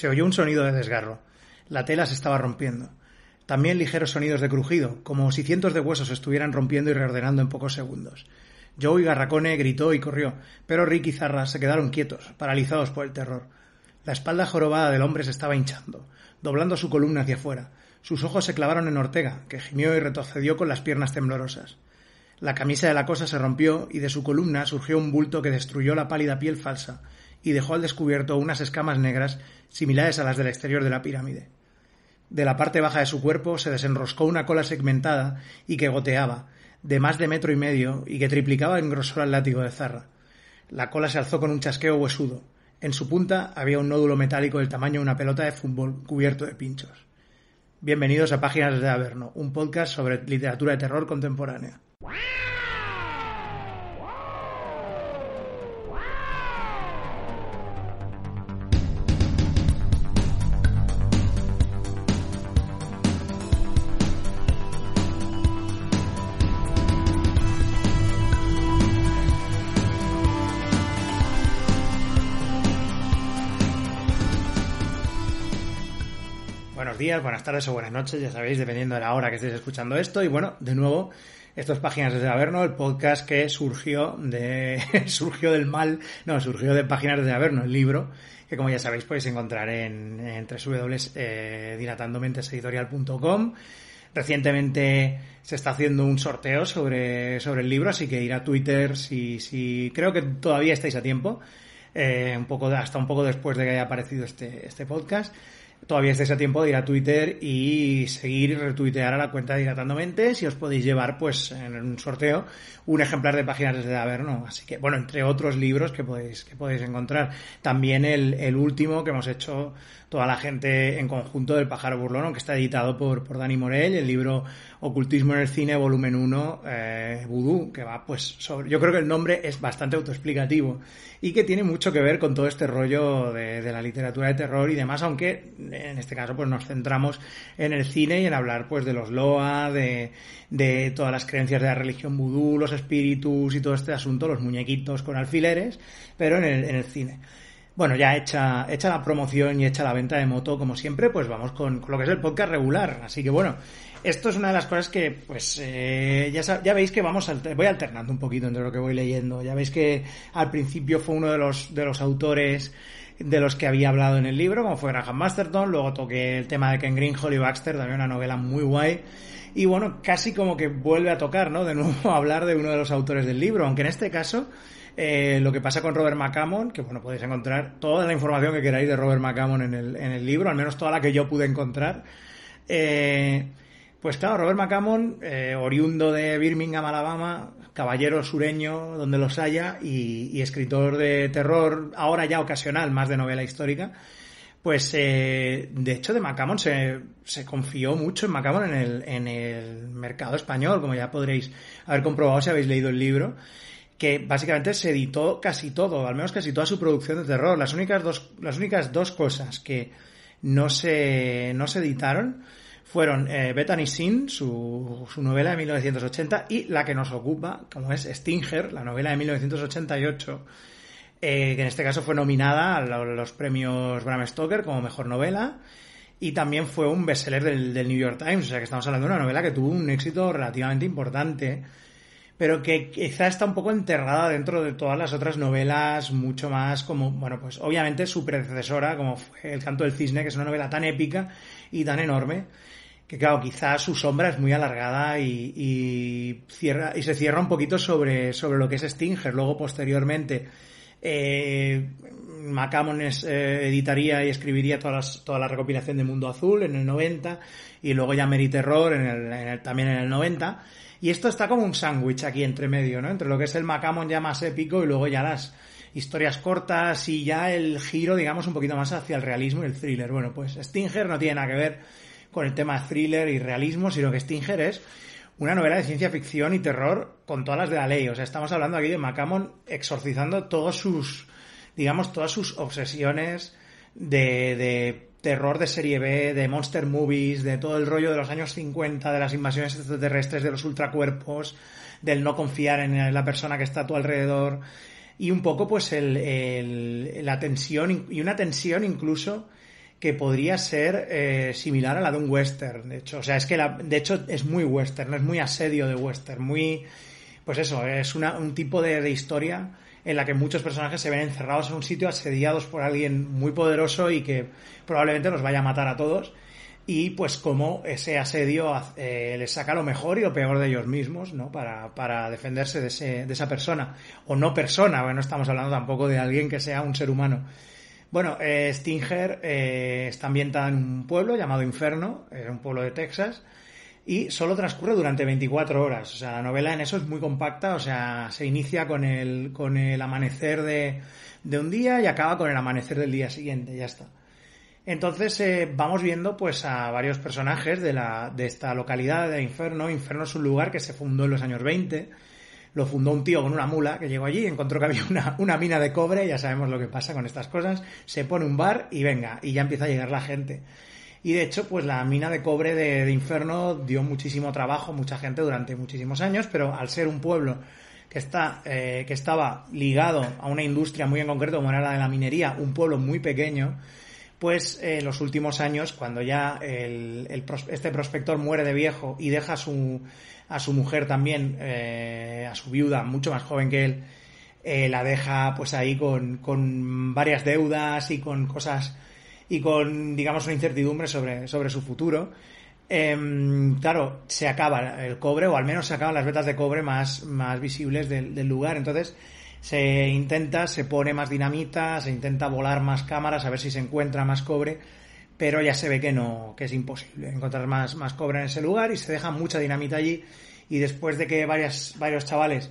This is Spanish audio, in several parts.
Se oyó un sonido de desgarro. La tela se estaba rompiendo. También ligeros sonidos de crujido, como si cientos de huesos estuvieran rompiendo y reordenando en pocos segundos. Joey Garracone gritó y corrió, pero Rick y Zarra se quedaron quietos, paralizados por el terror. La espalda jorobada del hombre se estaba hinchando, doblando su columna hacia afuera. Sus ojos se clavaron en Ortega, que gimió y retrocedió con las piernas temblorosas. La camisa de la cosa se rompió y de su columna surgió un bulto que destruyó la pálida piel falsa y dejó al descubierto unas escamas negras similares a las del exterior de la pirámide. De la parte baja de su cuerpo se desenroscó una cola segmentada y que goteaba, de más de metro y medio y que triplicaba en grosor al látigo de Zarra. La cola se alzó con un chasqueo huesudo. En su punta había un nódulo metálico del tamaño de una pelota de fútbol cubierto de pinchos. Bienvenidos a Páginas de Averno, un podcast sobre literatura de terror contemporánea. Buenos días, buenas tardes o buenas noches, ya sabéis, dependiendo de la hora que estéis escuchando esto. Y bueno, de nuevo, estas Páginas desde Averno, el podcast que surgió de surgió del mal, no, surgió de Páginas desde Averno, el libro, que como ya sabéis podéis encontrar en, en www.dilatandomenteseditorial.com. Recientemente se está haciendo un sorteo sobre, sobre el libro, así que ir a Twitter si, si creo que todavía estáis a tiempo, eh, un poco, hasta un poco después de que haya aparecido este, este podcast todavía estáis a tiempo de ir a Twitter y seguir y retuitear a la cuenta de Dilatando si os podéis llevar pues en un sorteo un ejemplar de páginas desde Averno. Así que, bueno, entre otros libros que podéis, que podéis encontrar. También el, el último que hemos hecho toda la gente en conjunto del Pájaro Burlón, que está editado por, por Dani Morell, el libro Ocultismo en el Cine, volumen 1, eh, Voodoo, que va pues sobre... Yo creo que el nombre es bastante autoexplicativo y que tiene mucho que ver con todo este rollo de, de la literatura de terror y demás, aunque en este caso pues nos centramos en el cine y en hablar pues de los Loa, de, de todas las creencias de la religión vudú, los espíritus y todo este asunto, los muñequitos con alfileres, pero en el, en el cine. Bueno, ya hecha, hecha la promoción y hecha la venta de moto, como siempre, pues vamos con, con lo que es el podcast regular. Así que bueno, esto es una de las cosas que, pues, eh, ya, ya veis que vamos, voy alternando un poquito entre lo que voy leyendo. Ya veis que al principio fue uno de los, de los autores de los que había hablado en el libro, como fue Graham Masterton, luego toqué el tema de Ken Green, Holly Baxter, también una novela muy guay. Y bueno, casi como que vuelve a tocar, ¿no? De nuevo hablar de uno de los autores del libro, aunque en este caso eh, lo que pasa con Robert McCammon, que bueno, podéis encontrar toda la información que queráis de Robert McCammon en el, en el libro, al menos toda la que yo pude encontrar. Eh, pues claro, Robert McCammon, eh, oriundo de Birmingham, Alabama, caballero sureño, donde los haya, y, y, escritor de terror, ahora ya ocasional, más de novela histórica, pues eh, de hecho de McCammon se, se confió mucho en McCammon en el, en el mercado español, como ya podréis haber comprobado si habéis leído el libro que básicamente se editó casi todo, al menos casi toda su producción de terror. Las únicas dos, las únicas dos cosas que no se, no se editaron fueron eh, Bethany Sin, su, su novela de 1980, y la que nos ocupa, como es Stinger, la novela de 1988, eh, que en este caso fue nominada a los premios Bram Stoker como mejor novela, y también fue un bestseller del, del New York Times, o sea que estamos hablando de una novela que tuvo un éxito relativamente importante pero que quizá está un poco enterrada dentro de todas las otras novelas, mucho más como, bueno, pues obviamente su predecesora, como fue El canto del cisne, que es una novela tan épica y tan enorme, que claro, quizá su sombra es muy alargada y, y, cierra, y se cierra un poquito sobre, sobre lo que es Stinger. Luego, posteriormente, eh, Macamon eh, editaría y escribiría todas las, toda la recopilación de Mundo Azul en el 90 y luego ya Mary Terror en el, en el, también en el 90 y esto está como un sándwich aquí entre medio, ¿no? Entre lo que es el Macamon ya más épico y luego ya las historias cortas y ya el giro, digamos, un poquito más hacia el realismo y el thriller. Bueno, pues Stinger no tiene nada que ver con el tema thriller y realismo, sino que Stinger es una novela de ciencia ficción y terror con todas las de la ley. O sea, estamos hablando aquí de Macamon exorcizando todos sus, digamos, todas sus obsesiones de, de terror de serie B, de monster movies, de todo el rollo de los años 50, de las invasiones extraterrestres, de los ultracuerpos, del no confiar en la persona que está a tu alrededor y un poco pues el, el, la tensión y una tensión incluso que podría ser eh, similar a la de un western, de hecho. O sea, es que la, de hecho es muy western, es muy asedio de western, muy... Pues eso, es una, un tipo de, de historia en la que muchos personajes se ven encerrados en un sitio asediados por alguien muy poderoso y que probablemente los vaya a matar a todos y pues como ese asedio eh, les saca lo mejor y lo peor de ellos mismos, ¿no? Para, para defenderse de, ese, de esa persona. O no persona, bueno, no estamos hablando tampoco de alguien que sea un ser humano. Bueno, eh, Stinger eh, está ambientada en un pueblo llamado Inferno, es un pueblo de Texas, y solo transcurre durante 24 horas. O sea, la novela en eso es muy compacta, o sea, se inicia con el, con el amanecer de, de un día y acaba con el amanecer del día siguiente, ya está. Entonces eh, vamos viendo pues a varios personajes de, la, de esta localidad de Inferno. Inferno es un lugar que se fundó en los años 20 lo fundó un tío con una mula que llegó allí, encontró que había una, una mina de cobre, ya sabemos lo que pasa con estas cosas, se pone un bar y venga, y ya empieza a llegar la gente. Y de hecho, pues la mina de cobre de, Inferno dio muchísimo trabajo, mucha gente durante muchísimos años, pero al ser un pueblo que está eh, que estaba ligado a una industria muy en concreto como era la de la minería, un pueblo muy pequeño, pues en los últimos años, cuando ya el, este prospector muere de viejo y deja a su, a su mujer también, eh, a su viuda, mucho más joven que él, eh, la deja pues ahí con, con varias deudas y con cosas y con, digamos, una incertidumbre sobre, sobre su futuro. Em, claro, se acaba el cobre, o al menos se acaban las vetas de cobre más, más visibles del, del lugar. Entonces, se intenta, se pone más dinamita, se intenta volar más cámaras a ver si se encuentra más cobre, pero ya se ve que no, que es imposible encontrar más, más cobre en ese lugar y se deja mucha dinamita allí. Y después de que varias, varios chavales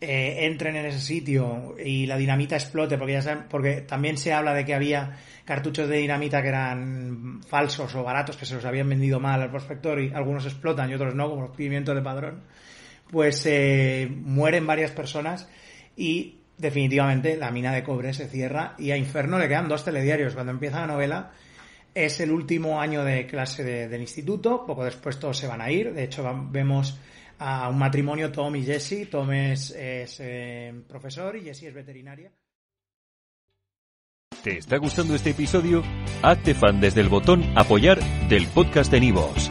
eh, entren en ese sitio y la dinamita explote, porque ya saben, porque también se habla de que había cartuchos de dinamita que eran falsos o baratos, que se los habían vendido mal al prospector y algunos explotan y otros no, como los pimientos de padrón, pues eh, mueren varias personas y definitivamente la mina de cobre se cierra y a Inferno le quedan dos telediarios. Cuando empieza la novela es el último año de clase del instituto, poco después todos se van a ir, de hecho vemos a un matrimonio Tom y Jesse, Tom es, eh, profesor y Jessie es veterinaria. ¿Te está gustando este episodio? Hazte fan desde el botón apoyar del podcast de Nivos.